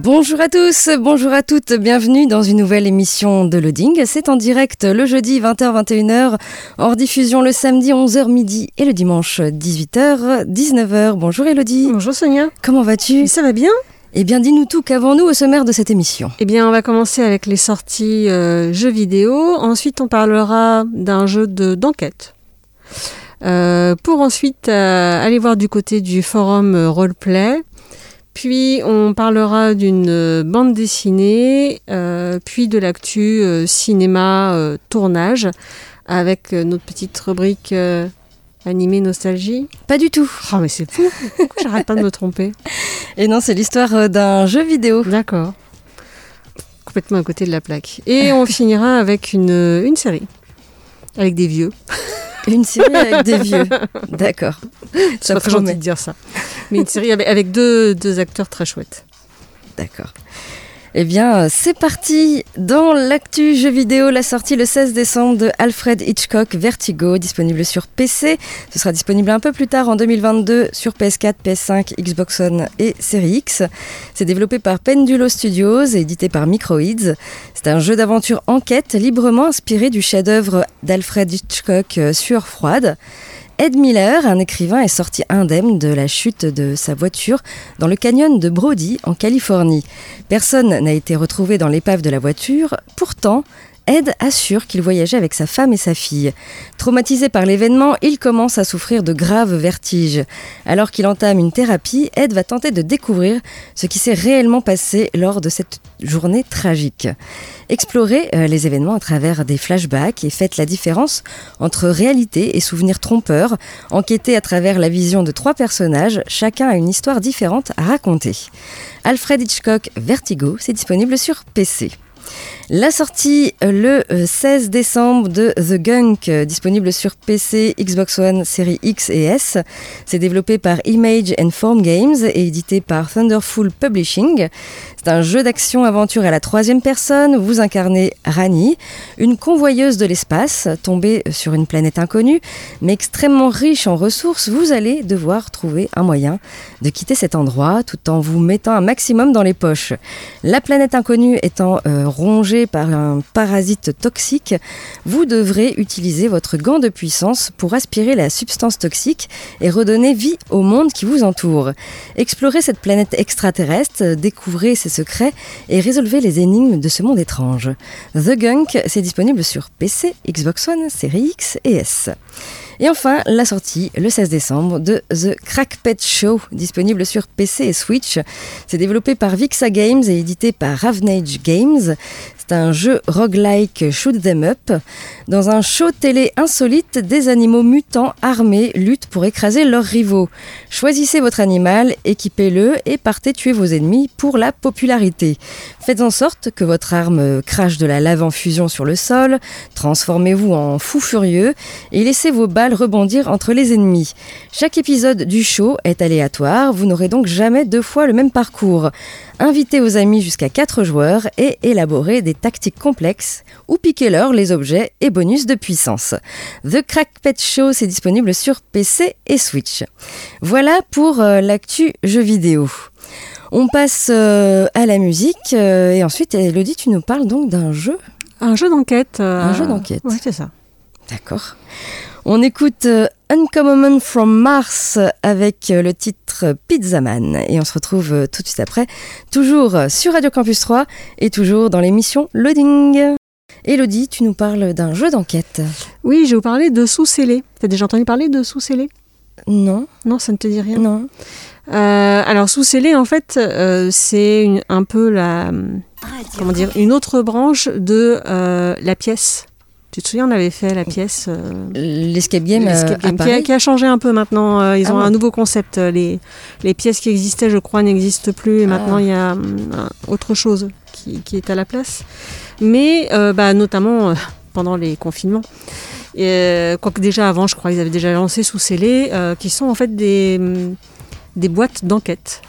Bonjour à tous, bonjour à toutes, bienvenue dans une nouvelle émission de Loading. C'est en direct le jeudi 20h-21h, hors diffusion le samedi 11h midi et le dimanche 18h-19h. Bonjour Elodie. Bonjour Sonia. Comment vas-tu? Ça va bien Eh bien dis-nous tout, qu'avons-nous au sommaire de cette émission? Eh bien, on va commencer avec les sorties euh, jeux vidéo. Ensuite, on parlera d'un jeu de- d'enquête. Euh, pour ensuite euh, aller voir du côté du forum euh, roleplay. Puis on parlera d'une euh, bande dessinée, euh, puis de l'actu euh, cinéma euh, tournage avec notre petite rubrique animée nostalgie. Pas du tout. Oh mais c'est fou, j'arrête pas de me tromper? Et non, c'est l'histoire d'un jeu vidéo. D'accord. Complètement à côté de la plaque. Et on finira avec une, une série. Avec des vieux. Une série avec des vieux. D'accord. Ça pas gentil de dire ça. Mais une série avec, avec deux, deux acteurs très chouettes. D'accord. Eh bien, euh, c'est parti dans l'actu jeu vidéo, la sortie le 16 décembre de Alfred Hitchcock Vertigo, disponible sur PC. Ce sera disponible un peu plus tard en 2022 sur PS4, PS5, Xbox One et Series X. C'est développé par Pendulo Studios et édité par Microids. C'est un jeu d'aventure enquête librement inspiré du chef-d'œuvre d'Alfred Hitchcock euh, Sueur froide. Ed Miller, un écrivain, est sorti indemne de la chute de sa voiture dans le canyon de Brody, en Californie. Personne n'a été retrouvé dans l'épave de la voiture. Pourtant, Ed assure qu'il voyageait avec sa femme et sa fille. Traumatisé par l'événement, il commence à souffrir de graves vertiges. Alors qu'il entame une thérapie, Ed va tenter de découvrir ce qui s'est réellement passé lors de cette journée tragique. Explorez euh, les événements à travers des flashbacks et faites la différence entre réalité et souvenirs trompeurs. Enquêtez à travers la vision de trois personnages, chacun a une histoire différente à raconter. Alfred Hitchcock Vertigo, c'est disponible sur PC. La sortie euh, le euh, 16 décembre de The Gunk, euh, disponible sur PC, Xbox One, série X et S. C'est développé par Image and Form Games et édité par Thunderful Publishing. C'est un jeu d'action-aventure à la troisième personne. Vous incarnez Rani, une convoyeuse de l'espace tombée sur une planète inconnue, mais extrêmement riche en ressources. Vous allez devoir trouver un moyen de quitter cet endroit tout en vous mettant un maximum dans les poches. La planète inconnue étant euh, rongée par un parasite toxique, vous devrez utiliser votre gant de puissance pour aspirer la substance toxique et redonner vie au monde qui vous entoure. Explorez cette planète extraterrestre, découvrez ses secrets et résolvez les énigmes de ce monde étrange. The Gunk, c'est disponible sur PC, Xbox One, Série X et S. Et enfin, la sortie le 16 décembre de The Crackpet Show, disponible sur PC et Switch. C'est développé par Vixa Games et édité par Ravnage Games. C'est un jeu roguelike shoot them up. Dans un show télé insolite, des animaux mutants armés luttent pour écraser leurs rivaux. Choisissez votre animal, équipez-le et partez tuer vos ennemis pour la popularité. Faites en sorte que votre arme crache de la lave en fusion sur le sol, transformez-vous en fou furieux et laissez vos balles rebondir entre les ennemis. Chaque épisode du show est aléatoire, vous n'aurez donc jamais deux fois le même parcours. Invitez vos amis jusqu'à 4 joueurs et élaborez des tactiques complexes ou piquez-leur les objets et bonus de puissance. The Crackpet Show, c'est disponible sur PC et Switch. Voilà pour euh, l'actu jeux vidéo. On passe euh, à la musique euh, et ensuite, Elodie, tu nous parles donc d'un jeu. Un jeu d'enquête. Un jeu d'enquête. Oui, c'est ça. D'accord. On écoute euh, Uncommon from Mars avec euh, le titre Pizza Man et on se retrouve euh, tout de suite après, toujours sur Radio Campus 3 et toujours dans l'émission Loading. Elodie, tu nous parles d'un jeu d'enquête. Oui, je vais vous parler de Sous-Scellé. T'as déjà entendu parler de Sous-Scellé Non. Non, ça ne te dit rien? Non. Euh, alors sous scellé, en fait, euh, c'est un peu la comment dire une autre branche de euh, la pièce. Tu te souviens, on avait fait la pièce euh, L'escape game, l'escape euh, game, à qui, a, Paris. qui a changé un peu maintenant. Euh, ils Ah ont un nouveau concept. Euh, Les, les pièces qui existaient, je crois, n'existent plus. Et Ah. maintenant, il y a autre chose qui, qui est à la place. Mais euh, bah, notamment euh, pendant les confinements. Et, quoique déjà avant, je crois, ils avaient déjà lancé sous scellé, qui sont en fait des, hum, des boîtes d'enquête.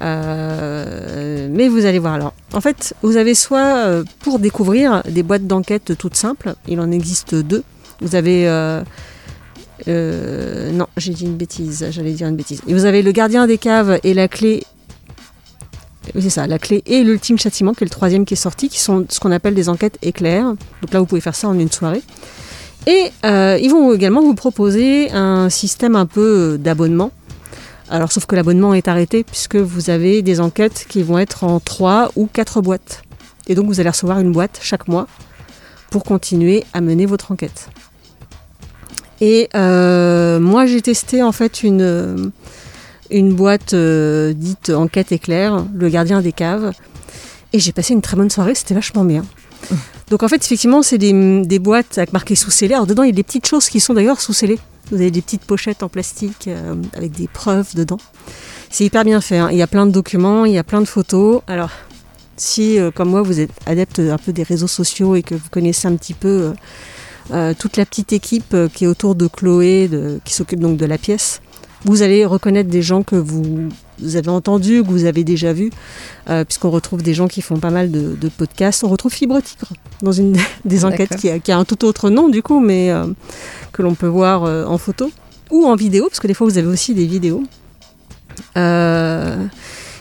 Euh, mais vous allez voir alors. En fait, vous avez soit euh, pour découvrir des boîtes d'enquête toutes simples, il en existe deux. Vous avez euh, non, j'ai dit une bêtise, j'allais dire une bêtise. Et vous avez le gardien des caves et la clé. C'est ça, la clé et l'ultime châtiment, qui est le troisième qui est sorti, qui sont ce qu'on appelle des enquêtes éclairs. Donc là, vous pouvez faire ça en une soirée. Et ils vont également vous proposer un système un peu d'abonnement. Alors, sauf que l'abonnement est arrêté puisque vous avez des enquêtes qui vont être en 3 ou 4 boîtes. Et donc, vous allez recevoir une boîte chaque mois pour continuer à mener votre enquête. Et euh, moi, j'ai testé en fait une, une boîte euh, dite enquête éclair, le gardien des caves. Et j'ai passé une très bonne soirée, c'était vachement bien. Donc en fait, effectivement, c'est des, des boîtes avec marqué sous-scellé. Alors dedans, il y a des petites choses qui sont d'ailleurs sous-scellées. Vous avez des petites pochettes en plastique euh, avec des preuves dedans. C'est hyper bien fait. hein. Il y a plein de documents, il y a plein de photos. Alors, si, euh, comme moi, vous êtes adepte un peu des réseaux sociaux et que vous connaissez un petit peu euh, toute la petite équipe qui est autour de Chloé, qui s'occupe donc de la pièce, vous allez reconnaître des gens que vous, vous avez entendus, que vous avez déjà vus, euh, puisqu'on retrouve des gens qui font pas mal de, de podcasts. On retrouve Fibre Tigre dans une des enquêtes qui a, qui a un tout autre nom du coup, mais euh, que l'on peut voir euh, en photo ou en vidéo, parce que des fois vous avez aussi des vidéos.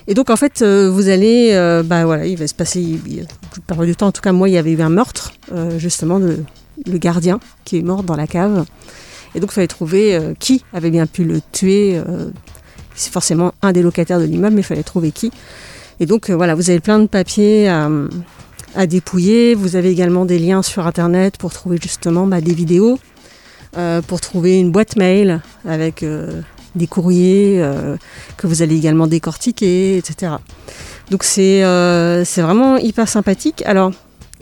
Et donc en fait, vous allez, bah voilà, il va se passer, il- plupart du temps, en tout cas moi, il y avait eu un meurtre, justement, de le gardien qui est mort dans la cave. Et donc il fallait trouver euh, qui avait bien pu le tuer. euh, c'est forcément un des locataires de l'immeuble, mais il fallait trouver qui. Et donc euh, voilà, vous avez plein de papiers à, dépouiller. Vous avez également des liens sur Internet pour trouver justement bah, des vidéos, euh, pour trouver une boîte mail avec euh, des courriers que vous allez également décortiquer, etc. Donc c'est vraiment hyper sympathique. Alors,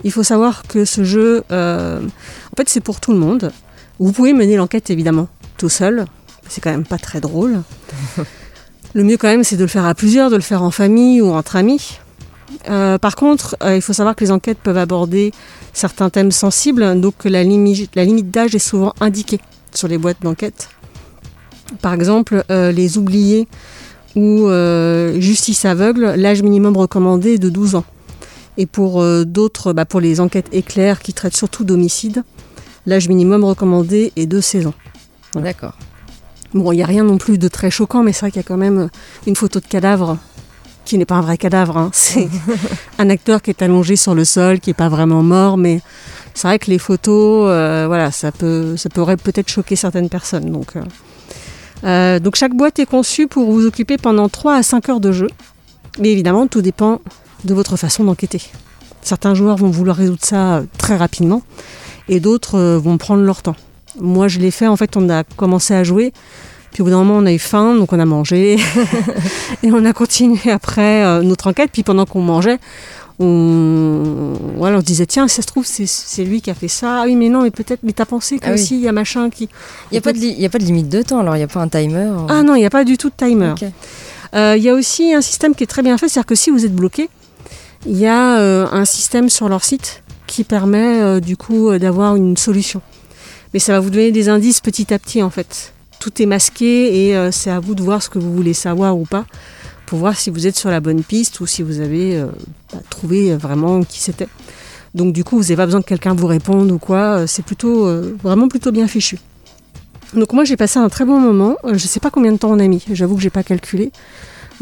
il faut savoir que ce jeu, en fait, c'est pour tout le monde. Vous pouvez mener l'enquête évidemment tout seul. C'est quand même pas très drôle. Le mieux quand même, c'est de le faire à plusieurs, de le faire en famille ou entre amis. Euh, par contre, euh, il faut savoir que les enquêtes peuvent aborder certains thèmes sensibles, donc la, limi- la limite d'âge est souvent indiquée sur les boîtes d'enquête. Par exemple, euh, les oubliés ou justice aveugle, l'âge minimum recommandé est de 12 ans. Et pour d'autres, bah, pour les enquêtes éclairs qui traitent surtout d'homicide, l'âge minimum recommandé est de 16 ans. D'accord. Bon, il n'y a rien non plus de très choquant, mais c'est vrai qu'il y a quand même une photo de cadavre qui n'est pas un vrai cadavre. hein. C'est un acteur qui est allongé sur le sol, qui n'est pas vraiment mort, mais c'est vrai que les photos, euh, voilà, ça peut, ça pourrait peut-être choquer certaines personnes. Donc, euh, euh, donc chaque boîte est conçue pour vous occuper pendant 3 à 5 heures de jeu. Mais évidemment, tout dépend de votre façon d'enquêter. Certains joueurs vont vouloir résoudre ça euh, très rapidement et d'autres euh, vont prendre leur temps. Moi, je l'ai fait, en fait, on a commencé à jouer. Puis au bout d'un moment, on a eu faim, donc on a mangé. et on a continué après euh, notre enquête. Puis pendant qu'on mangeait, on, voilà, on se disait, tiens, ça se trouve, c'est- lui qui a fait ça. Ah oui, mais non, mais peut-être, mais t'as pensé que Ah oui. aussi, il y a machin qui... Il n'y a, pas de il y a pas de limite de temps, alors il n'y a pas un timer. euh. Ah non, il n'y a pas du tout de timer. Euh, Il y a aussi un système qui est très bien fait, c'est-à-dire que si vous êtes bloqué, il y a euh, un système sur leur site qui permet du coup d'avoir une solution. Mais ça va vous donner des indices petit à petit en fait. Tout est masqué et euh, c'est à vous de voir ce que vous voulez savoir ou pas pour voir si vous êtes sur la bonne piste ou si vous avez euh, bah, trouvé euh, vraiment qui c'était. Donc du coup, vous n'avez pas besoin que quelqu'un vous réponde ou quoi. C'est plutôt euh, vraiment plutôt bien fichu. Donc moi j'ai passé un très bon moment. Je sais pas combien de temps on a mis. J'avoue que j'ai pas calculé.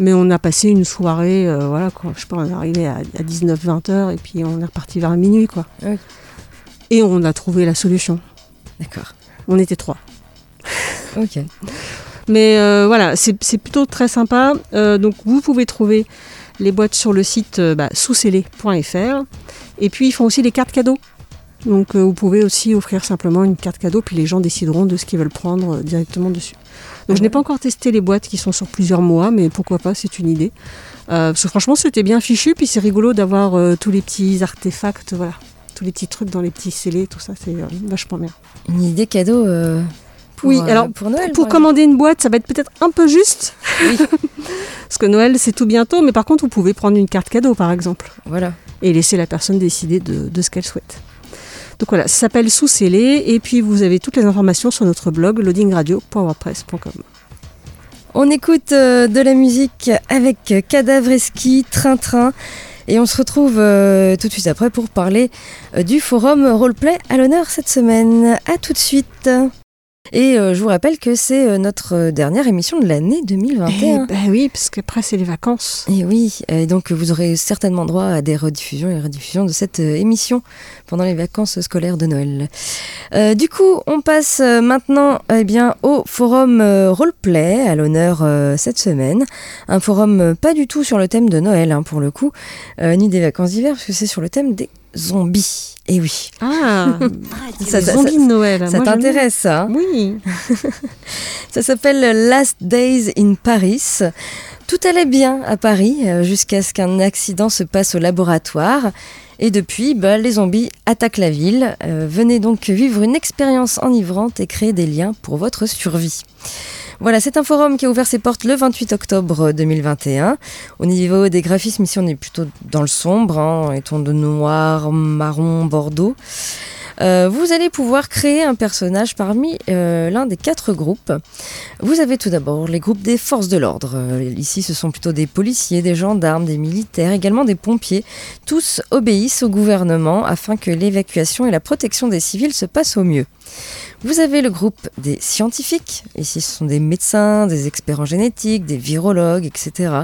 Mais on a passé une soirée, euh, voilà quoi. Je sais pas, on est arrivé à, 19-20 heures et puis on est reparti vers minuit quoi. Oui. Et on a trouvé la solution. D'accord. On était trois. Ok. Mais euh, voilà, c'est plutôt très sympa. Euh, donc vous pouvez trouver les boîtes sur le site euh, bah. Et puis ils font aussi des cartes cadeaux. Donc euh, vous pouvez aussi offrir simplement une carte cadeau, puis les gens décideront de ce qu'ils veulent prendre directement dessus. Donc je n'ai pas encore testé les boîtes qui sont sur plusieurs mois, mais pourquoi pas, c'est une idée. Parce que franchement, c'était bien fichu, puis c'est rigolo d'avoir tous les petits artefacts, voilà, tous les petits trucs dans les petits scellés, tout ça, c'est euh, vachement bien. Une idée cadeau euh, pour, Oui, euh, alors, pour Noël. Pour commander une boîte, ça va être peut-être un peu juste. Parce que Noël, c'est tout bientôt, mais par contre, vous pouvez prendre une carte cadeau, par exemple. Voilà. et laisser la personne décider de, de ce qu'elle souhaite. Donc voilà, ça s'appelle Sous scellé, et puis vous avez toutes les informations sur notre blog loadingradio.wordpress.com. On écoute de la musique avec Cadavreski, Train Train. Et on se retrouve euh, tout de suite après pour parler euh, du forum roleplay à l'honneur cette semaine. A tout de suite. Et euh, je vous rappelle que c'est euh, notre euh, dernière émission de l'année 2021. Eh ben oui, parce qu'après, c'est les vacances. Et oui, et donc vous aurez certainement droit à des rediffusions et rediffusions de cette euh, émission pendant les vacances scolaires de Noël. Du coup, on passe maintenant eh bien, au forum roleplay à l'honneur cette semaine. Un forum pas du tout sur le thème de Noël hein, pour le coup, ni des vacances d'hiver, parce que c'est sur le thème des zombies. Et oui, Ah, Ça- ça, ça- zombies de Noël. ça t'intéresse ça hein. Oui. Ça s'appelle Last Days in Paris. Tout allait bien à Paris euh, jusqu'à ce qu'un accident se passe au laboratoire. Et depuis, bah, les zombies attaquent la ville. Euh, venez donc vivre une expérience enivrante et créer des liens pour votre survie. Voilà, c'est un forum qui a ouvert ses portes le 28 octobre 2021. Au niveau des graphismes, ici on est plutôt dans le sombre, hein, et tons de noir, marron, bordeaux. Euh, vous allez pouvoir créer un personnage parmi euh, l'un des quatre groupes. Vous avez tout d'abord les groupes des forces de l'ordre. Euh, ici, ce sont plutôt des policiers, des gendarmes, des militaires, également des pompiers. Tous obéissent au gouvernement afin que l'évacuation et la protection des civils se passent au mieux. Vous avez le groupe des scientifiques. Ici, ce sont des médecins, des experts en génétique, des virologues, etc.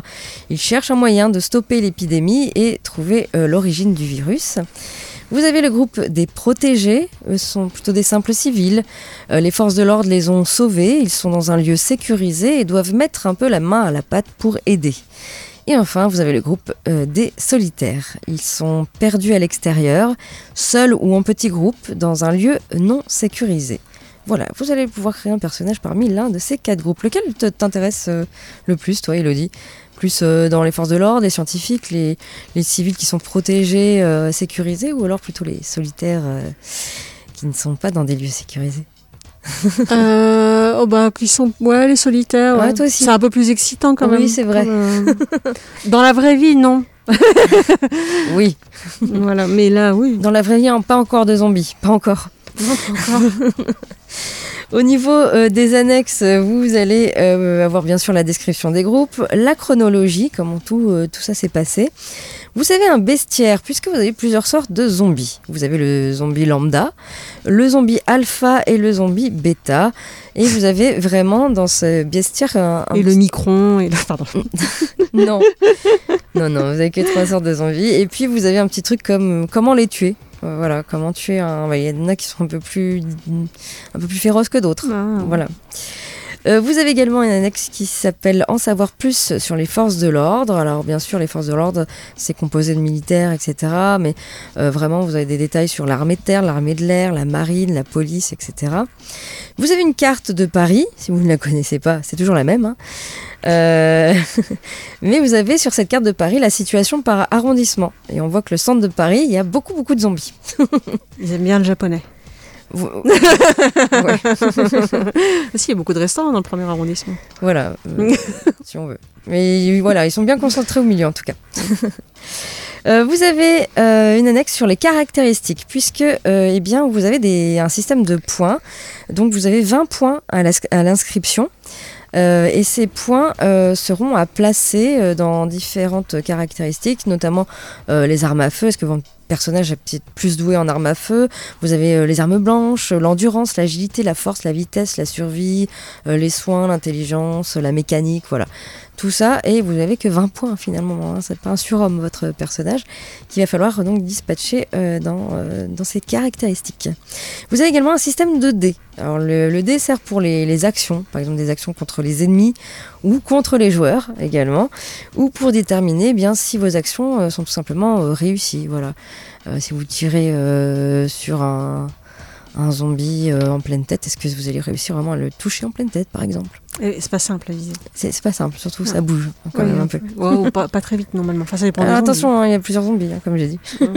Ils cherchent un moyen de stopper l'épidémie et trouver l'origine du virus. Vous avez le groupe des protégés, eux sont plutôt des simples civils. Euh, les forces de l'ordre les ont sauvés, ils sont dans un lieu sécurisé et doivent mettre un peu la main à la pâte pour aider. Et enfin, vous avez le groupe euh, des solitaires. Ils sont perdus à l'extérieur, seuls ou en petits groupes, dans un lieu non sécurisé. Voilà, vous allez pouvoir créer un personnage parmi l'un de ces quatre groupes. Lequel t'intéresse euh, le plus, toi, Elodie? Plus euh, dans les forces de l'ordre, les scientifiques, les, les civils qui sont protégés, euh, sécurisés, ou alors plutôt les solitaires euh, qui ne sont pas dans des lieux sécurisés? Euh, oh bah, qui sont, ouais, les solitaires. Ouais, ouais. C'est un peu plus excitant quand Oui, même. c'est vrai. Euh, Dans la vraie vie, non. Oui, voilà, mais là, oui. dans la vraie vie, hein, pas encore de zombies, pas encore. Pas encore. Au niveau euh, des annexes, euh, vous allez euh, avoir bien sûr la description des groupes, la chronologie, comment tout, euh, tout ça s'est passé. Vous avez un bestiaire, puisque vous avez plusieurs sortes de zombies. Vous avez le zombie lambda, le zombie alpha et le zombie bêta. Et vous avez vraiment dans ce bestiaire un, un Et le micron, et le... Pardon. Non. non, non, vous avez que trois sortes de zombies. Et puis vous avez un petit truc comme comment les tuer? Euh, Voilà, comment tuer un. bah, Il y en a qui sont un peu plus, un peu plus féroces que d'autres. Ah. Voilà. Euh, vous avez également une annexe qui s'appelle En savoir plus sur les forces de l'ordre. Alors bien sûr, les forces de l'ordre, c'est composé de militaires, etc. Mais euh, vraiment, vous avez des détails sur l'armée de terre, l'armée de l'air, la marine, la police, etc. Vous avez une carte de Paris, si vous ne la connaissez pas, c'est toujours la même. hein. Euh, Mais vous avez sur cette carte de Paris la situation par arrondissement. Et on voit que le centre de Paris, il y a beaucoup, beaucoup de zombies. Ils aiment bien le japonais. Vous- si, il y a beaucoup de restaurants dans le premier arrondissement. Voilà, euh, si on veut. Mais voilà, ils sont bien concentrés au milieu en tout cas. Euh, vous avez euh, une annexe sur les caractéristiques, puisque eh bien, vous avez des, un système de points. Donc vous avez 20 points à l'inscription. Euh, et ces points euh, seront à placer euh, dans différentes caractéristiques, notamment les armes à feu. Est-ce que personnage est peut-être plus doué en armes à feu Vous avez euh, les armes blanches, l'endurance, l'agilité, la force, la vitesse, la survie, euh, les soins, l'intelligence, la mécanique, voilà. Tout ça, et vous n'avez que 20 points finalement. Hein. C'est pas un surhomme votre personnage qu'il va falloir donc dispatcher euh, dans, euh, dans ses caractéristiques. Vous avez également un système de dés. Alors le, le dé sert pour les, actions, par exemple des actions contre les ennemis ou contre les joueurs également, ou pour déterminer eh bien si vos actions euh, sont tout simplement euh, réussies. Voilà. Euh, si vous tirez euh, sur un, un zombie euh, en pleine tête, est-ce que vous allez réussir vraiment à le toucher en pleine tête, par exemple? C'est pas simple à viser. C'est pas simple, surtout ça bouge quand Oui, même un peu. Pas, pas très vite normalement. Enfin, ça dépend. Alors des attention, hein, il y a plusieurs zombies, hein, comme j'ai dit.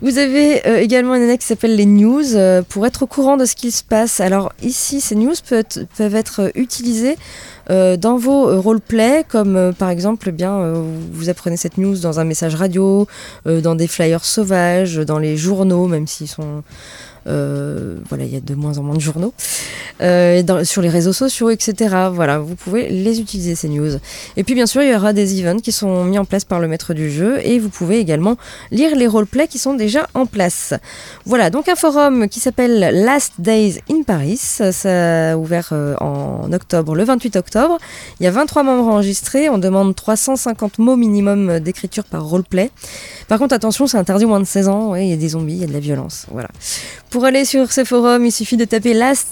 Vous avez euh, également une annexe qui s'appelle les news euh, pour être au courant de ce qu'il se passe. Alors ici, ces news peuvent être, peuvent être euh, utilisées dans vos roleplays, comme par exemple, eh bien, vous apprenez cette news dans un message radio, dans des flyers sauvages, dans les journaux, même s'ils sont voilà, il y a de moins en moins de journaux, euh, sur les réseaux sociaux, etc. Voilà, vous pouvez les utiliser ces news. Et puis bien sûr, il y aura des events qui sont mis en place par le maître du jeu, et vous pouvez également lire les roleplays qui sont déjà en place. Voilà, donc un forum qui s'appelle Last Days in Paris. Ça a ouvert euh, en octobre, le 28 octobre. Il y a 23 membres enregistrés. On demande 350 mots minimum d'écriture par roleplay. Par contre, attention, c'est interdit aux moins de 16 ans. Ouais, il y a des zombies, il y a de la violence. Voilà. Aller sur ce forum, il suffit de taper Last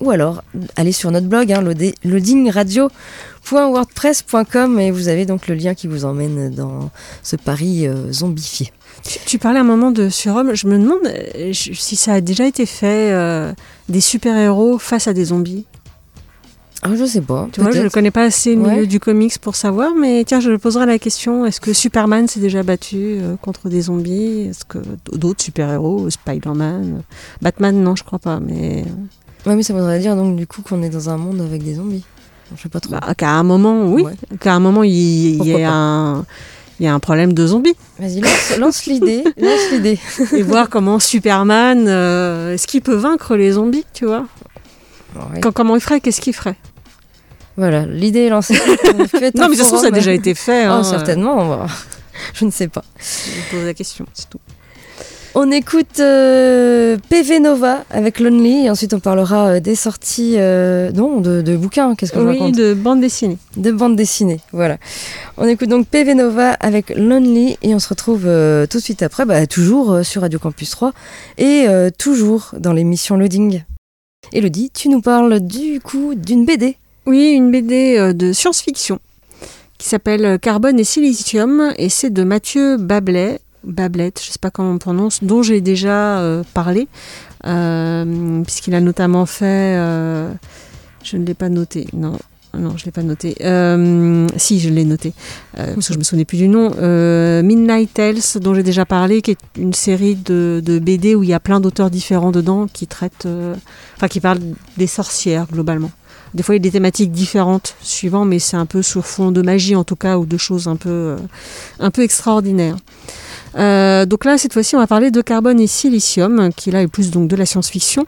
ou alors aller sur notre blog hein, loadi- loadingradio.wordpress.com et vous avez donc le lien qui vous emmène dans ce Paris euh, zombifié. Tu, tu parlais un moment de surhomme. Je me demande euh, si ça a déjà été fait euh, des super-héros face à des zombies? Ah, je sais pas. Tu vois, je ne connais pas assez le milieu du comics pour savoir, mais tiens, je poserai la question est-ce que Superman s'est déjà battu euh, contre des zombies? Est-ce que d'autres super-héros, Spider-Man, euh, Batman, non, je crois pas, mais Ouais, mais ça voudrait dire donc du coup qu'on est dans un monde avec des zombies. Je sais pas trop. bah, qu'à un moment, oui, Ouais. qu'à un moment, il, y un. Il y a un problème de zombies. Vas-y, lance, lance l'idée. Lance l'idée. Et voir comment Superman, euh, est-ce qu'il peut vaincre les zombies, tu vois? Ouais. Quand- Comment il ferait Qu'est-ce qu'il ferait? Voilà, l'idée est lancée. Non, mais de toute façon, ça a déjà été fait. Oh, hein. certainement. on va- Je ne sais pas. Je pose la question, c'est tout. On écoute euh, PV Nova avec Lonely et ensuite on parlera euh, des sorties euh, non de, de bouquins. Qu'est-ce que je Oui, raconte de bande dessinée. De bande dessinée. Voilà. On écoute donc PV Nova avec Lonely et on se retrouve euh, tout de suite après, bah, toujours sur Radio Campus 3 et toujours dans l'émission Loading. Elodie, tu nous parles du coup d'une BD. Oui, une BD euh, de science-fiction qui s'appelle euh, Carbone et Silicium et c'est de Mathieu Bablet, Bablette, je sais pas comment on prononce, dont j'ai déjà euh, parlé, puisqu'il a notamment fait, je ne l'ai pas noté, non. Non, je l'ai pas noté. Si, je l'ai noté, parce que je me souvenais plus du nom. Midnight Tales, dont j'ai déjà parlé, qui est une série de, de BD où il y a plein d'auteurs différents dedans qui traitent, enfin qui parlent des sorcières globalement. Des fois, il y a des thématiques différentes suivant, mais c'est un peu sur fond de magie en tout cas, ou de choses un peu, euh, un peu extraordinaires. Euh, donc là, cette fois-ci, on va parler de carbone et silicium, qui là est plus donc de la science-fiction,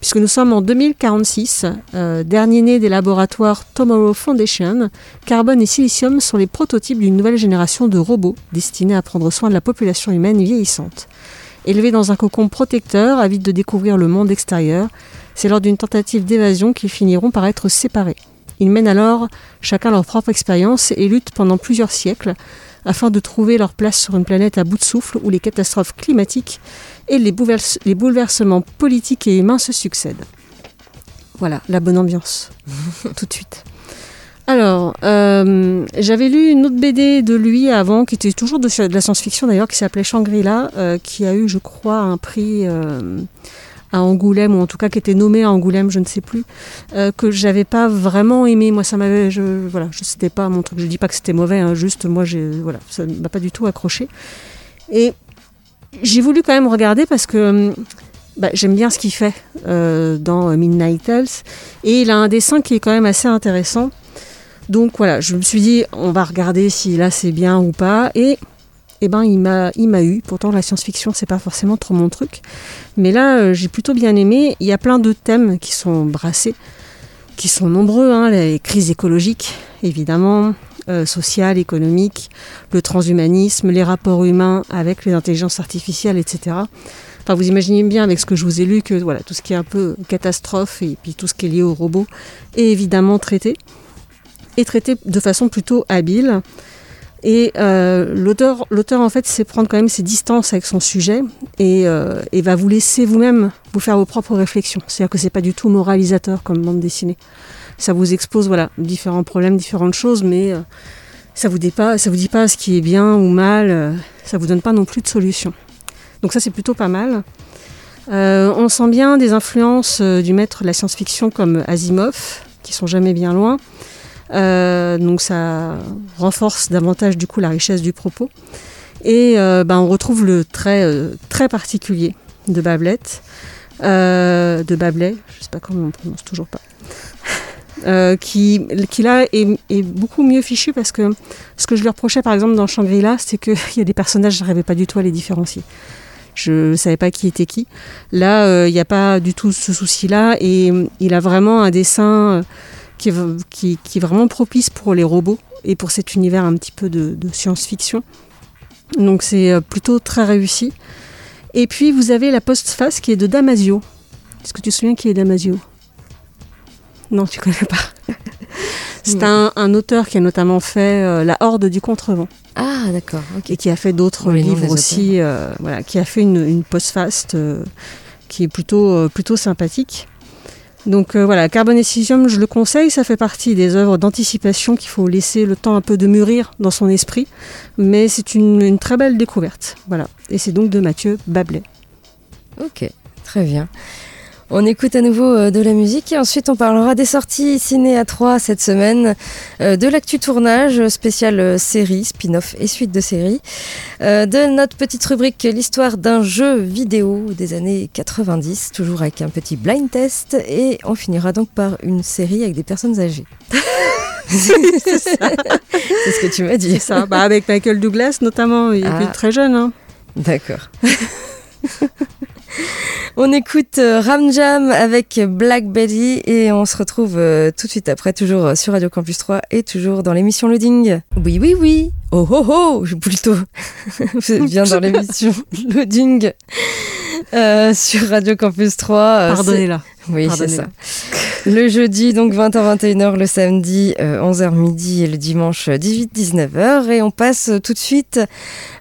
puisque nous sommes en 2046, euh, dernier né des laboratoires Tomorrow Foundation. Carbone et silicium sont les prototypes d'une nouvelle génération de robots destinés à prendre soin de la population humaine vieillissante. Élevés dans un cocon protecteur, avides de découvrir le monde extérieur, c'est lors d'une tentative d'évasion qu'ils finiront par être séparés. Ils mènent alors chacun leur propre expérience et luttent pendant plusieurs siècles afin de trouver leur place sur une planète à bout de souffle où les catastrophes climatiques et les, bouleverse- les bouleversements politiques et humains se succèdent. Voilà, la bonne ambiance, tout de suite. Alors, euh, j'avais lu une autre BD de lui avant, qui était toujours de, la science-fiction d'ailleurs, qui s'appelait Shangri-La, euh, qui a eu, je crois, un prix euh, à Angoulême, ou en tout cas qui était nommé à Angoulême, je ne sais plus, que j'avais pas vraiment aimé. Moi, ça m'avait, je, voilà, je c'était pas mon truc. Je dis pas que c'était mauvais, hein, juste moi, voilà, ça m'a pas du tout accroché. Et j'ai voulu quand même regarder parce que bah, j'aime bien ce qu'il fait dans Midnight Tales, et il a un dessin qui est quand même assez intéressant. Donc voilà, je me suis dit, on va regarder si là c'est bien ou pas. Et eh ben, il m'a, eu. Pourtant, la science-fiction, c'est pas forcément trop mon truc. Mais là, euh, j'ai plutôt bien aimé. Il y a plein de thèmes qui sont brassés, qui sont nombreux. hein. les crises écologiques, évidemment, euh, sociales, économiques, le transhumanisme, les rapports humains avec les intelligences artificielles, etc. Enfin, vous imaginez bien avec ce que je vous ai lu que voilà, tout ce qui est un peu catastrophe et puis tout ce qui est lié aux robots est évidemment traité et traité de façon plutôt habile. Et euh, l'auteur, en fait, sait prendre quand même ses distances avec son sujet et, euh, et va vous laisser vous-même vous faire vos propres réflexions. C'est-à-dire que c'est pas du tout moralisateur comme bande dessinée. Ça vous expose, voilà, différents problèmes, différentes choses, mais euh, ça vous vous dit pas ce qui est bien ou mal. ça vous donne pas non plus de solution. Donc ça, c'est plutôt pas mal. On sent bien des influences du maître de la science-fiction comme Asimov, qui sont jamais bien loin. Euh, donc ça renforce davantage du coup la richesse du propos. Et euh, ben, on retrouve le trait euh, très particulier de Bablette, euh, de Bablet, je sais pas comment on prononce toujours pas, qui, qui là est, est beaucoup mieux fichu parce que ce que je lui reprochais par exemple dans Shangri-La, c'est qu'il y a des personnages, je n'arrivais pas du tout à les différencier. Je ne savais pas qui était qui. Là, il n'y a pas du tout ce souci-là et il a vraiment un dessin qui, est qui, qui est vraiment propice pour les robots et pour cet univers un petit peu de, de science-fiction. Donc c'est euh, plutôt très réussi. Et puis vous avez la postface qui est de Damasio. Est-ce que tu te souviens qui est Damasio? Non, tu connais pas. C'est un, un auteur qui a notamment fait euh, La Horde du Contrevent Ah, d'accord. Et qui a fait d'autres Oui, livres aussi. euh, voilà, qui a fait une, une postface euh, qui est plutôt, plutôt sympathique. Donc euh, voilà, Carbon et je le conseille, ça fait partie des œuvres d'anticipation qu'il faut laisser le temps un peu de mûrir dans son esprit, mais c'est une, une très belle découverte. Voilà, et c'est donc de Mathieu Bablet. Ok, très bien. On écoute à nouveau euh, de la musique et ensuite on parlera des sorties ciné à 3 cette semaine, euh, de l'actu tournage spécial euh, série, spin-off et suite de série, de notre petite rubrique l'histoire d'un jeu vidéo des années 90, toujours avec un petit blind test et on finira donc par une série avec des personnes âgées. c'est ce que tu m'as dit. Ça, bah, avec Michael Douglas notamment, il est Ah. très jeune. Hein. D'accord. on écoute euh, Ram Jam avec Black Betty et on se retrouve euh, tout de suite après, toujours euh, sur Radio Campus 3 et toujours dans l'émission Loading. Oui, oui, oui. Oh, oh, oh, je plutôt. Vous êtes bien dans l'émission Loading euh, sur Radio Campus 3. euh, Pardonnez-la. Oui, c'est ça. Le jeudi, donc 20h-21h, le samedi, euh, 11h midi et le dimanche 18-19h. Et on passe euh, tout de suite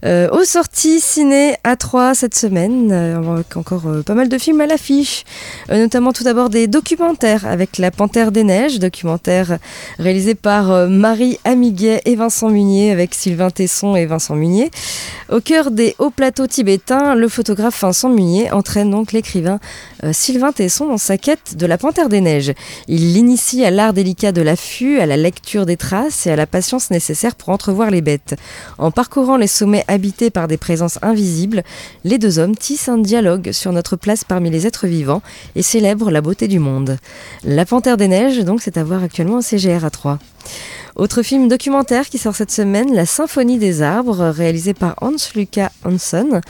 euh, aux sorties ciné à 3 cette semaine, euh, avec encore euh, pas mal de films à l'affiche, Euh, notamment tout d'abord des documentaires avec La Panthère des Neiges, documentaire réalisé par euh, Marie Amiguet et Vincent Munier avec Sylvain Tesson et Vincent Munier. Au cœur des hauts plateaux tibétains, le photographe Vincent Munier entraîne donc l'écrivain euh, Sylvain Tesson dans sa quête de la Panthère des Neiges. Il l'initie à l'art délicat de l'affût, à la lecture des traces et à la patience nécessaire pour entrevoir les bêtes. En parcourant les sommets habités par des présences invisibles, les deux hommes tissent un dialogue sur notre place parmi les êtres vivants et célèbrent la beauté du monde. La Panthère des Neiges, donc, c'est à voir actuellement au CGR à 3. Autre film documentaire qui sort cette semaine, La Symphonie des arbres, réalisé par Hans Luca Hansson.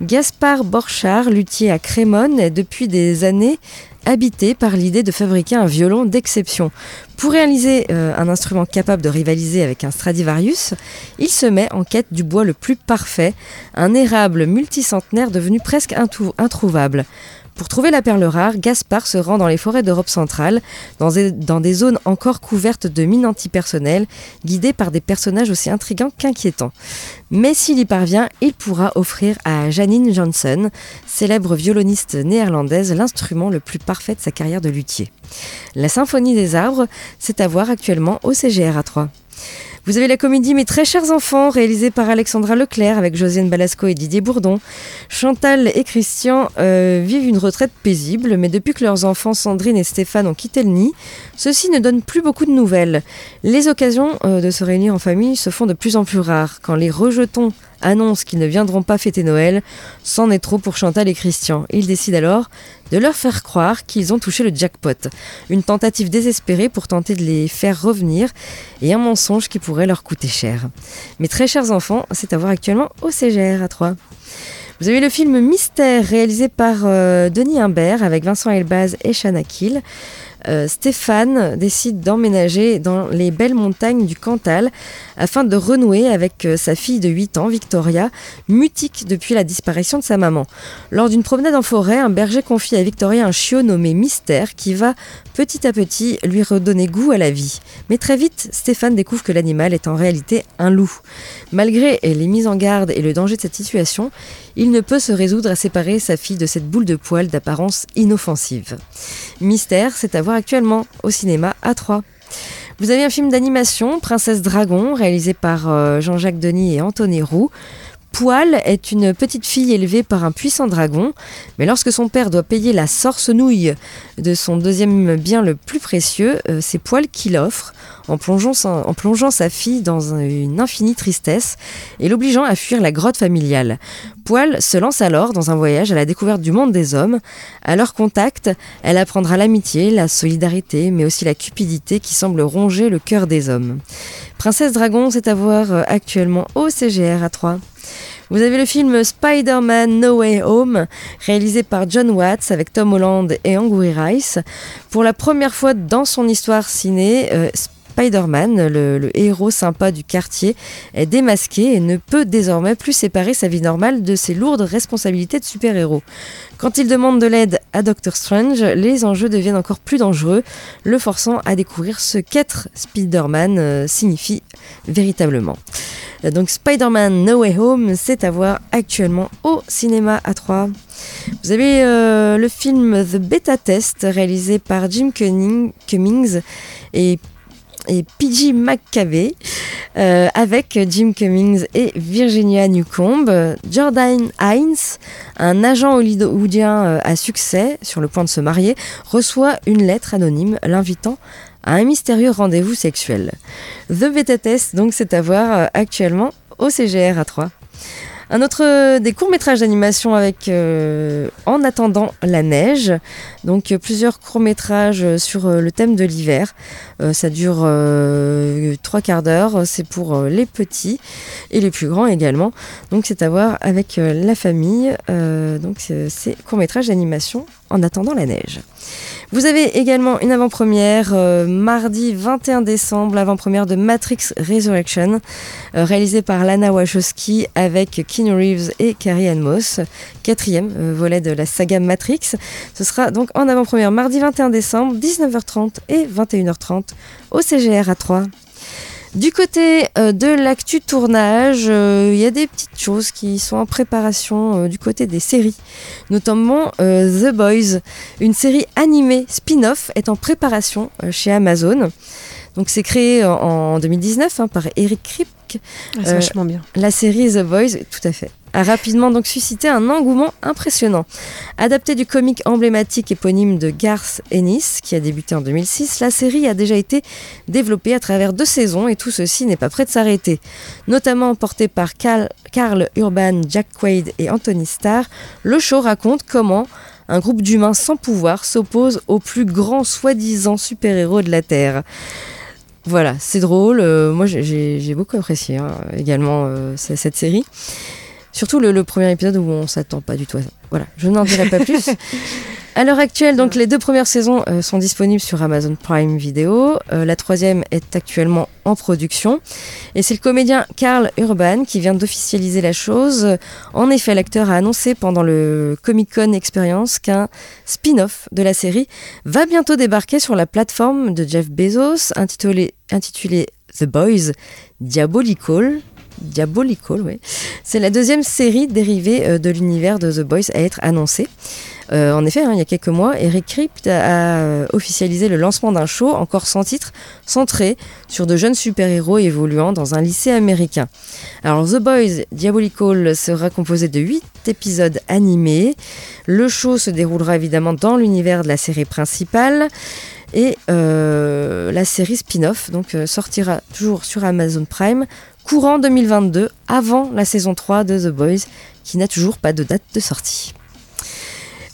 Gaspard Borchardt, luthier à Crémone, est depuis des années habité par l'idée de fabriquer un violon d'exception. Pour réaliser euh, un instrument capable de rivaliser avec un Stradivarius, il se met en quête du bois le plus parfait, un érable multicentenaire devenu presque introuvable. Pour trouver la perle rare, Gaspard se rend dans les forêts d'Europe centrale, dans des, zones encore couvertes de mines antipersonnelles, guidées par des personnages aussi intrigants qu'inquiétants. Mais s'il y parvient, il pourra offrir à Janine Johnson, célèbre violoniste néerlandaise, l'instrument le plus parfait de sa carrière de luthier. La Symphonie des arbres, c'est à voir actuellement au CGR à 3. Vous avez la comédie Mes très chers enfants, réalisée par Alexandra Leclerc avec Josiane Balasco et Didier Bourdon. Chantal et Christian euh, vivent une retraite paisible, mais depuis que leurs enfants Sandrine et Stéphane ont quitté le nid, ceux-ci ne donnent plus beaucoup de nouvelles. Les occasions euh, de se réunir en famille se font de plus en plus rares. Quand les rejetons annoncent qu'ils ne viendront pas fêter Noël, c'en est trop pour Chantal et Christian. Ils décident alors de leur faire croire qu'ils ont touché le jackpot. Une tentative désespérée pour tenter de les faire revenir et un mensonge qui pourrait leur coûter cher. Mes très chers enfants, c'est à voir actuellement au CGR à 3. Vous avez le film Mystère réalisé par euh, Denis Imbert avec Vincent Elbaz et Shana. Euh, Stéphane décide d'emménager dans les belles montagnes du Cantal afin de renouer avec euh, sa fille de 8 ans, Victoria, mutique depuis la disparition de sa maman. Lors d'une promenade en forêt, un berger confie à Victoria un chiot nommé Mystère qui va petit à petit lui redonner goût à la vie. Mais très vite, Stéphane découvre que l'animal est en réalité un loup. Malgré les mises en garde et le danger de cette situation, il ne peut se résoudre à séparer sa fille de cette boule de poils d'apparence inoffensive. Mystère, c'est à voir actuellement au cinéma à 3. Vous avez un film d'animation, Princesse Dragon, réalisé par euh, Jean-Jacques Denis et Anthony Roux. Poil est une petite fille élevée par un puissant dragon, mais lorsque son père doit payer la sorce-nouille de son deuxième bien le plus précieux, euh, c'est Poil qui l'offre, en plongeant, sa, fille dans un- une infinie tristesse et l'obligeant à fuir la grotte familiale. Poil se lance alors dans un voyage à la découverte du monde des hommes. À leur contact, elle apprendra l'amitié, la solidarité, mais aussi la cupidité qui semble ronger le cœur des hommes. Princesse Dragon, c'est à voir euh, actuellement au CGR à 3. Vous avez le film Spider-Man No Way Home, réalisé par John Watts avec Tom Holland et Angourie Rice. Pour la première fois dans son histoire ciné, euh, Spider-Man, le, héros sympa du quartier, est démasqué et ne peut désormais plus séparer sa vie normale de ses lourdes responsabilités de super-héros. Quand il demande de l'aide à Doctor Strange, les enjeux deviennent encore plus dangereux, le forçant à découvrir ce qu'être Spider-Man euh, signifie véritablement. Donc Spider-Man No Way Home, c'est à voir actuellement au cinéma à 3. Vous avez euh, le film The Beta Test réalisé par Jim Cummings et et PG McCavey euh, avec Jim Cummings et Virginia Newcomb. Jordan Hines, un agent hollywoodien euh, à succès sur le point de se marier, reçoit une lettre anonyme l'invitant à un mystérieux rendez-vous sexuel. The Beta Test, donc, c'est à voir euh, actuellement au CGR à 3. Un autre euh, des courts-métrages d'animation avec euh, En attendant la neige. Donc euh, plusieurs courts-métrages sur le thème de l'hiver. Ça dure trois quarts d'heure. C'est pour les petits et les plus grands également. Donc c'est à voir avec la famille. Donc c'est c'est courts-métrages d'animation En attendant la neige. Vous avez également une avant-première euh, mardi 21 décembre, l'avant-première de Matrix Resurrection, euh, réalisée par Lana Wachowski avec Keanu Reeves et Carrie Ann Moss, quatrième euh, volet de la saga Matrix. Ce sera donc en avant-première mardi 21 décembre, 19h30 et 21h30 au CGR à 3. Du côté euh, de l'actu tournage, euh, il y a des petites choses qui sont en préparation euh, du côté des séries, notamment The Boys, une série animée spin-off est en préparation chez Amazon. Donc c'est créé en, en 2019 hein, par Eric Kripke. Ah, c'est vachement bien. La série The Boys, tout à fait, a rapidement donc suscité un engouement impressionnant. Adapté du comic emblématique éponyme de Garth Ennis, qui a débuté en 2006, la série a déjà été développée à travers deux saisons et tout ceci n'est pas prêt de s'arrêter. Notamment porté par Carl, Urban, Jack Quaid et Anthony Starr, le show raconte comment un groupe d'humains sans pouvoir s'oppose au plus grand soi-disant super-héros de la Terre. Voilà, c'est drôle. euh, moi, j'ai- beaucoup apprécié hein, également euh, cette série. Surtout le, le premier épisode où on s'attend pas du tout à ça. Voilà, je n'en dirai pas plus. À l'heure actuelle, donc les deux premières saisons euh, sont disponibles sur Amazon Prime Video. Euh, la troisième est actuellement en production. Et c'est le comédien Carl Urban qui vient d'officialiser la chose. En effet, l'acteur a annoncé pendant le Comic Con Experience qu'un spin-off de la série va bientôt débarquer sur la plateforme de Jeff Bezos intitulé, intitulé The Boys Diabolical. Diabolical, oui. C'est la deuxième série dérivée euh, de l'univers de The Boys à être annoncée. Euh, en effet, hein, il y a quelques mois, Eric Crypt a euh, officialisé le lancement d'un show, encore sans titre, centré sur de jeunes super-héros évoluant dans un lycée américain. Alors, The Boys Diabolical sera composé de 8 épisodes animés. Le show se déroulera évidemment dans l'univers de la série principale. Et la série spin-off sortira toujours sur Amazon Prime courant 2022, avant la saison 3 de The Boys, qui n'a toujours pas de date de sortie.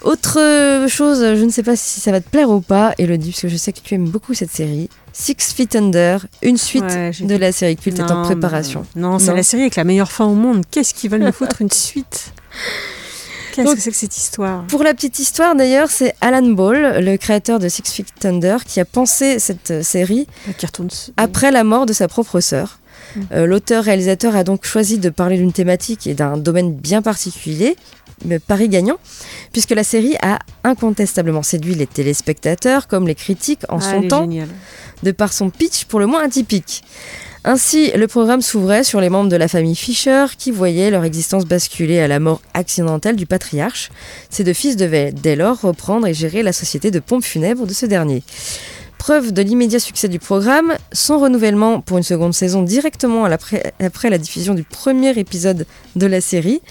Autre chose, je ne sais pas si ça va te plaire ou pas, Elodie, parce que je sais que tu aimes beaucoup cette série. Six Feet Under, une suite Ouais, de la série culte est en préparation. Non, c'est la série avec la meilleure fin au monde. Qu'est-ce qu'ils veulent nous foutre une suite? Qu'est-ce que c'est que cette histoire? Pour la petite histoire d'ailleurs, c'est Alan Ball, le créateur de Six Feet Under, qui a pensé cette euh, série s- après la mort de sa propre sœur. Euh, L'auteur-réalisateur a donc choisi de parler d'une thématique et d'un domaine bien particulier, mais Paris gagnant, puisque la série a incontestablement séduit les téléspectateurs comme les critiques en Ah, son temps, de par son pitch pour le moins atypique. Ainsi, le programme s'ouvrait sur les membres de la famille Fisher qui voyaient leur existence basculer à la mort accidentelle du patriarche. Ces deux fils devaient dès lors reprendre et gérer la société de pompes funèbres de ce dernier. Preuve de l'immédiat succès du programme, son renouvellement pour une seconde saison directement après la diffusion du premier épisode de la série,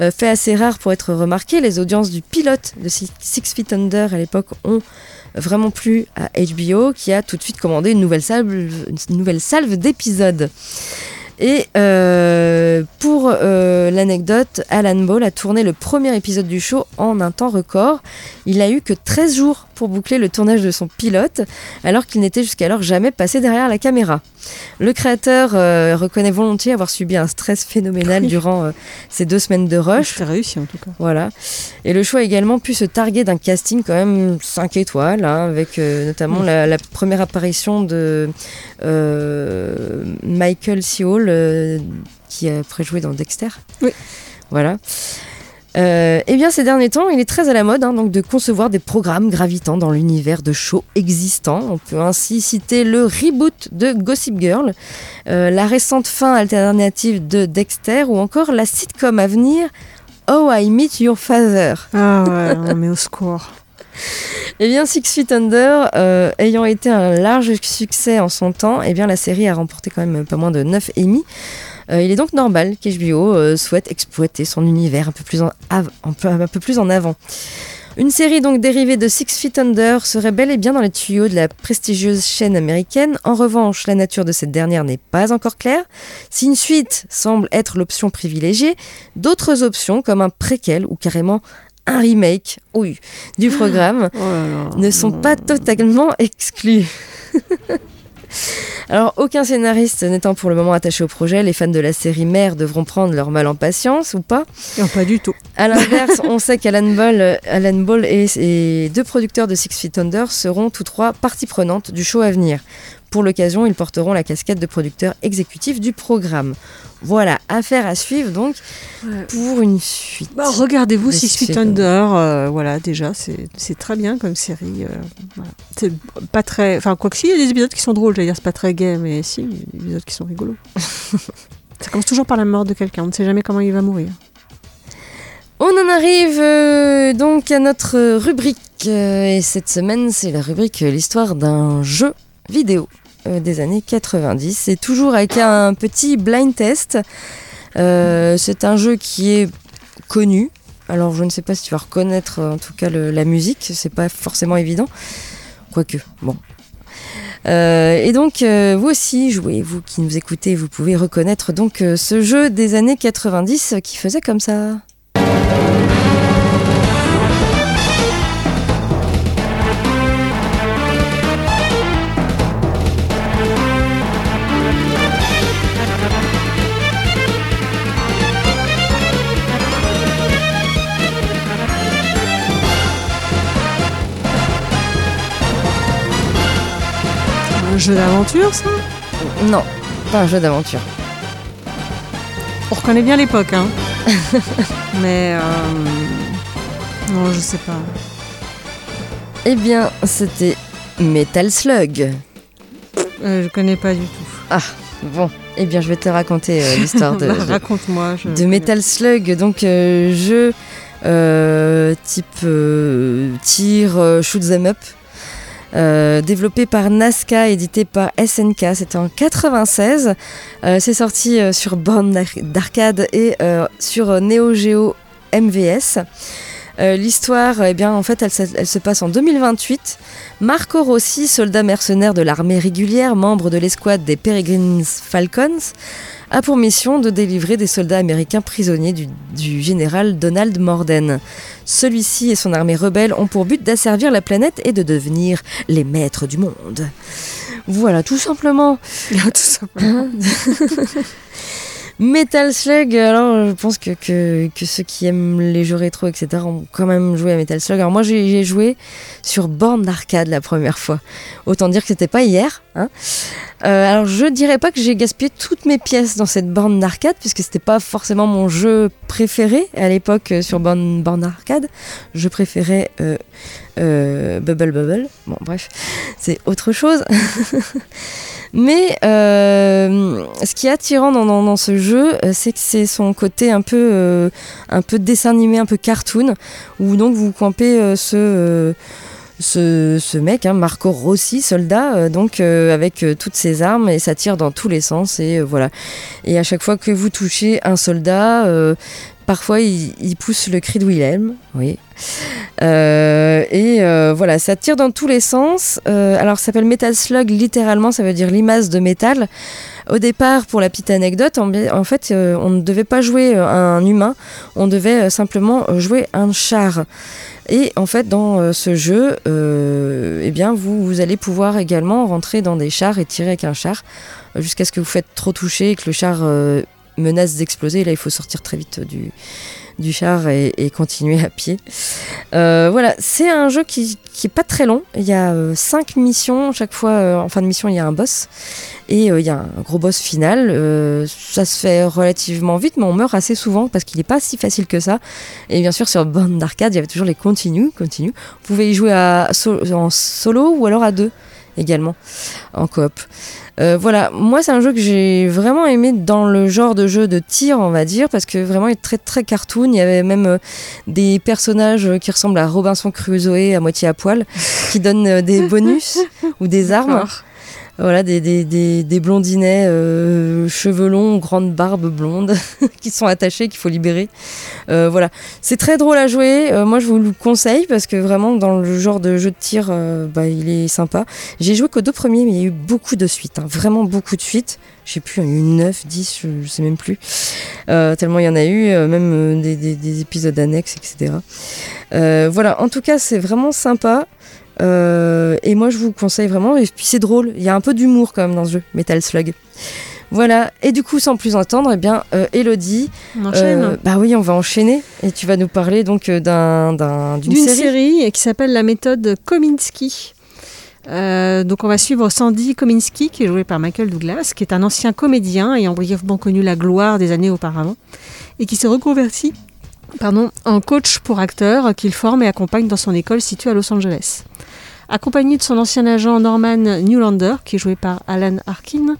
euh, fait assez rare pour être remarqué, les audiences du pilote de Six Feet Under à l'époque ont vraiment plu à HBO qui a tout de suite commandé une nouvelle salve, d'épisodes. Et euh, pour euh, l'anecdote, Alan Ball a tourné le premier épisode du show en un temps record. Il a eu que 13 jours pour boucler le tournage de son pilote, alors qu'il n'était jusqu'alors jamais passé derrière la caméra. Le créateur euh, reconnaît volontiers avoir subi un stress phénoménal durant euh, ces deux semaines de rush. C'est réussi en tout cas. Voilà. Et le show a également pu se targuer d'un casting quand même 5 étoiles, hein, avec euh, notamment Mm. la, la première apparition de Michael euh, qui a après joué dans Dexter. Oui. Voilà. Euh, eh bien, ces derniers temps, il est très à la mode hein, donc de concevoir des programmes gravitant dans l'univers de shows existants. On peut ainsi citer le reboot de Gossip Girl, euh, la récente fin alternative de Dexter ou encore la sitcom à venir Oh I Meet Your Father. Ah ouais, non, mais au secours. Eh bien, Six Feet Under, euh, ayant été un large succès en son temps, eh bien, la série a remporté quand même pas moins de 9 Emmy. Euh, il est donc normal qu'HBO euh, souhaite exploiter son univers un peu, plus en av- un, peu, un peu plus en avant. Une série donc dérivée de Six Feet Under serait bel et bien dans les tuyaux de la prestigieuse chaîne américaine. En revanche, la nature de cette dernière n'est pas encore claire. Si une suite semble être l'option privilégiée, d'autres options comme un préquel ou carrément un remake oui, du programme Oh là là. ne sont pas totalement exclus. Alors, aucun scénariste n'étant pour le moment attaché au projet, les fans de la série mère devront prendre leur mal en patience ou pas? Non, pas du tout. À l'inverse, on sait qu'Alan Ball, Alan Ball et, et deux producteurs de Six Feet Under seront tous trois parties prenantes du show à venir. Pour l'occasion, ils porteront la casquette de producteurs exécutifs du programme. Voilà, affaire à suivre donc Ouais. pour une suite. Bah, regardez-vous Six Feet Under, euh, voilà, déjà, c'est c'est très bien comme série. euh, voilà. C'est pas très. Enfin, quoi que si, il y a des épisodes qui sont drôles, j'allais dire, c'est pas très gay, mais si, il y a des épisodes qui sont rigolos. Ça commence toujours par la mort de quelqu'un, on ne sait jamais comment il va mourir. On en arrive euh, donc à notre rubrique. euh, et cette semaine, c'est la rubrique euh, L'histoire d'un jeu vidéo euh, des années 90. C'est toujours avec un petit blind test. Euh, c'est un jeu qui est connu. Alors, je ne sais pas si tu vas reconnaître en tout cas le- la musique. C'est pas forcément évident. Quoique, bon. Euh, et donc, euh, vous aussi, jouez, vous qui nous écoutez, vous pouvez reconnaître donc euh, ce jeu des années 90 qui faisait comme ça. Un jeu d'aventure, ça Non, pas un jeu d'aventure. On reconnaît bien l'époque, hein. mais. euh, Non, je sais pas. Eh bien, c'était Metal Slug. Euh, je connais pas du tout. Ah, bon. Eh bien, je vais te raconter euh, l'histoire de, Bah, de- Raconte-moi. je de connais Metal Slug. Donc, euh, jeu type tir, shoot 'em up. Euh, développé par Nazca, édité par SNK, c'était en 96. Euh, c'est sorti euh, sur borne d'ar- d'arcade et sur Neo Geo MVS. L'histoire, eh bien, en fait, elle se passe en 2028. Marco Rossi, soldat mercenaire de l'armée régulière, membre de l'escouade des Peregrines Falcons, a pour mission de délivrer des soldats américains prisonniers du, du général Donald Morden. Celui-ci et son armée rebelle ont pour but d'asservir la planète et de devenir les maîtres du monde. Voilà, tout simplement. Tout simplement. Metal Slug, alors je pense que, ceux qui aiment les jeux rétro, etc., ont quand même joué à Metal Slug. Alors moi j'ai joué sur borne d'arcade la première fois. Autant dire que c'était pas hier, Hein. Euh, alors je dirais pas que j'ai gaspillé toutes mes pièces dans cette borne d'arcade puisque c'était pas forcément mon jeu préféré à l'époque euh, sur borne, borne d'arcade. Je préférais euh, euh, Bubble Bubble. Bon bref, c'est autre chose. Mais euh, ce qui est attirant dans, ce jeu, euh, c'est que c'est son côté un peu, un peu dessin animé, un peu cartoon, où donc vous campez ce, ce, ce mec, hein, Marco Rossi, soldat, donc avec toutes ses armes et ça tire dans tous les sens et voilà. Et à chaque fois que vous touchez un soldat, parfois il, pousse le cri de Wilhelm, oui. Euh, et euh, voilà, ça tire dans tous les sens. Euh, alors, ça s'appelle Metal Slug, littéralement, ça veut dire limace de métal. Au départ, pour la petite anecdote, en, fait, on ne devait pas jouer un humain, on devait simplement jouer un char. Et en fait, dans ce jeu, eh bien, vous, vous allez pouvoir également rentrer dans des chars et tirer avec un char jusqu'à ce que vous faites trop toucher et que le char menace d'exploser. Là, il faut sortir très vite du, char et, continuer à pied. Euh, voilà, c'est un jeu qui, qui est pas très long. Il y a euh, cinq missions. Chaque fois, euh, en fin de mission, il y a un boss. Et euh, il y a un gros boss final. Euh, ça se fait relativement vite, mais on meurt assez souvent parce qu'il n'est pas si facile que ça. Et bien sûr, sur bande d'arcade, il y avait toujours les continues. Continue. Vous pouvez y jouer à, en solo ou alors à deux également, en coop. Euh, voilà, moi c'est un jeu que j'ai vraiment aimé dans le genre de jeu de tir, on va dire, parce que vraiment il est très très cartoon. Il y avait même euh, des personnages euh, qui ressemblent à Robinson Crusoe à moitié à poil, qui donnent euh, des bonus ou des armes. Voilà, des, des, des, blondinets, euh, cheveux longs, grande barbe blonde, qui sont attachés, qu'il faut libérer. Euh, voilà, c'est très drôle à jouer. Euh, moi, je vous le conseille parce que vraiment, dans le genre de jeu de tir, bah, il est sympa. J'ai joué qu'aux deux premiers, mais il y a eu beaucoup de suites, hein, vraiment beaucoup de suites. Je sais plus, il y a eu 9, 10, je, sais même plus. Tellement il y en a eu, même des, des, des épisodes annexes, etc. Voilà, en tout cas, c'est vraiment sympa. Euh, et moi, je vous conseille vraiment. Et puis, c'est drôle. Il y a un peu d'humour quand même dans ce jeu, Metal Slug. Voilà. Et du coup, sans plus entendre, eh bien, euh, Elodie, On enchaîne. euh, bah oui, on va enchaîner. Et tu vas nous parler donc euh, d'un, d'un- d'une d'une série. série. qui s'appelle la méthode Kominsky. Donc on va suivre Sandy Kominsky qui est joué par Michael Douglas, qui est un ancien comédien ayant brièvement connu la gloire des années auparavant et qui s'est reconverti pardon, en coach pour acteurs qu'il forme et accompagne dans son école située à Los Angeles. Accompagné de son ancien agent Norman Newlander, qui est joué par Alan Arkin,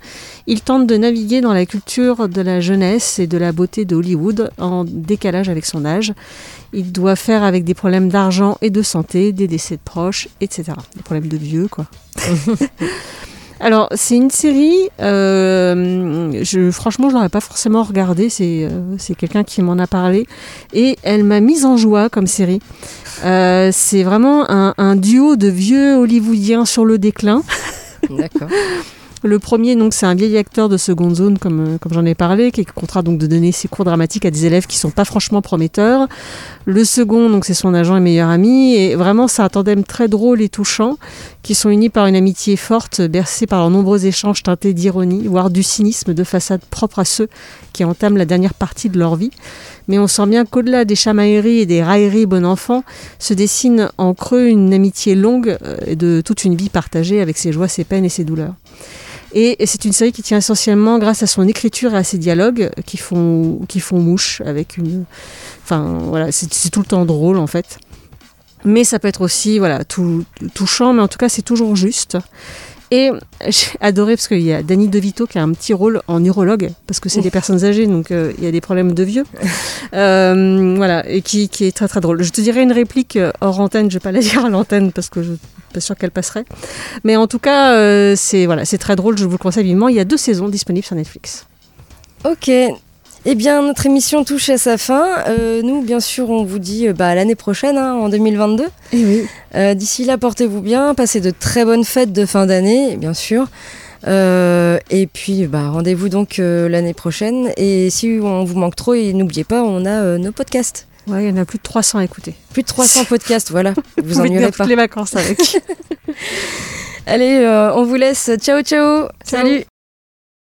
il tente de naviguer dans la culture de la jeunesse et de la beauté de Hollywood en décalage avec son âge. Il doit faire avec des problèmes d'argent et de santé, des décès de proches, etc. Des problèmes de vieux, quoi. Alors, c'est une série, euh, je, franchement, je l'aurais pas forcément regardée, c'est euh, c'est quelqu'un qui m'en a parlé, et elle m'a mise en joie comme série. Euh, c'est vraiment un, un duo de vieux hollywoodiens sur le déclin. D'accord. Le premier, donc, c'est un vieil acteur de seconde zone, comme, comme j'en ai parlé, qui est contraint donc de donner ses cours dramatiques à des élèves qui sont pas franchement prometteurs. Le second, donc, c'est son agent et meilleur ami, et vraiment, c'est un tandem très drôle et touchant, qui sont unis par une amitié forte, bercée par leurs nombreux échanges teintés d'ironie, voire du cynisme de façade propre à ceux qui entament la dernière partie de leur vie. Mais on sent bien qu'au-delà des chamailleries et des railleries bon enfant, se dessine en creux une amitié longue euh, et de toute une vie partagée avec ses joies, ses peines et ses douleurs. Et, c'est une série qui tient essentiellement grâce à son écriture et à ses dialogues qui font, qui font mouche avec une. Enfin, voilà, c'est tout le temps drôle en fait. Mais ça peut être aussi voilà, tout, touchant, mais en tout cas, c'est toujours juste. Et j'ai adoré parce qu'il y a Danny DeVito qui a un petit rôle en urologue, parce que c'est des personnes âgées, donc euh, il y a des problèmes de vieux. Euh, voilà, et qui, qui est très très drôle. Je te dirais une réplique euh, hors antenne, je vais pas la dire à l'antenne parce que je suis pas sûre qu'elle passerait. Mais en tout cas, euh, c'est voilà, c'est très drôle, je vous le conseille vivement. Il y a deux saisons disponibles sur Netflix. Ok. Eh bien, notre émission touche à sa fin. Euh, nous, bien sûr, on vous dit euh, bah, à l'année prochaine, hein, en 2022. Et oui. Euh, D'ici là, portez-vous bien, passez de très bonnes fêtes de fin d'année, bien sûr. Et puis, bah, rendez-vous donc l'année prochaine. Et si on vous manque trop, et n'oubliez pas, on a nos podcasts. Ouais, il y en a plus de 300 à écouter. Plus de 300 podcasts, voilà. Vous Vous tenir pas. toutes les vacances avec. Allez, on vous laisse. Ciao, ciao. Ciao. Salut.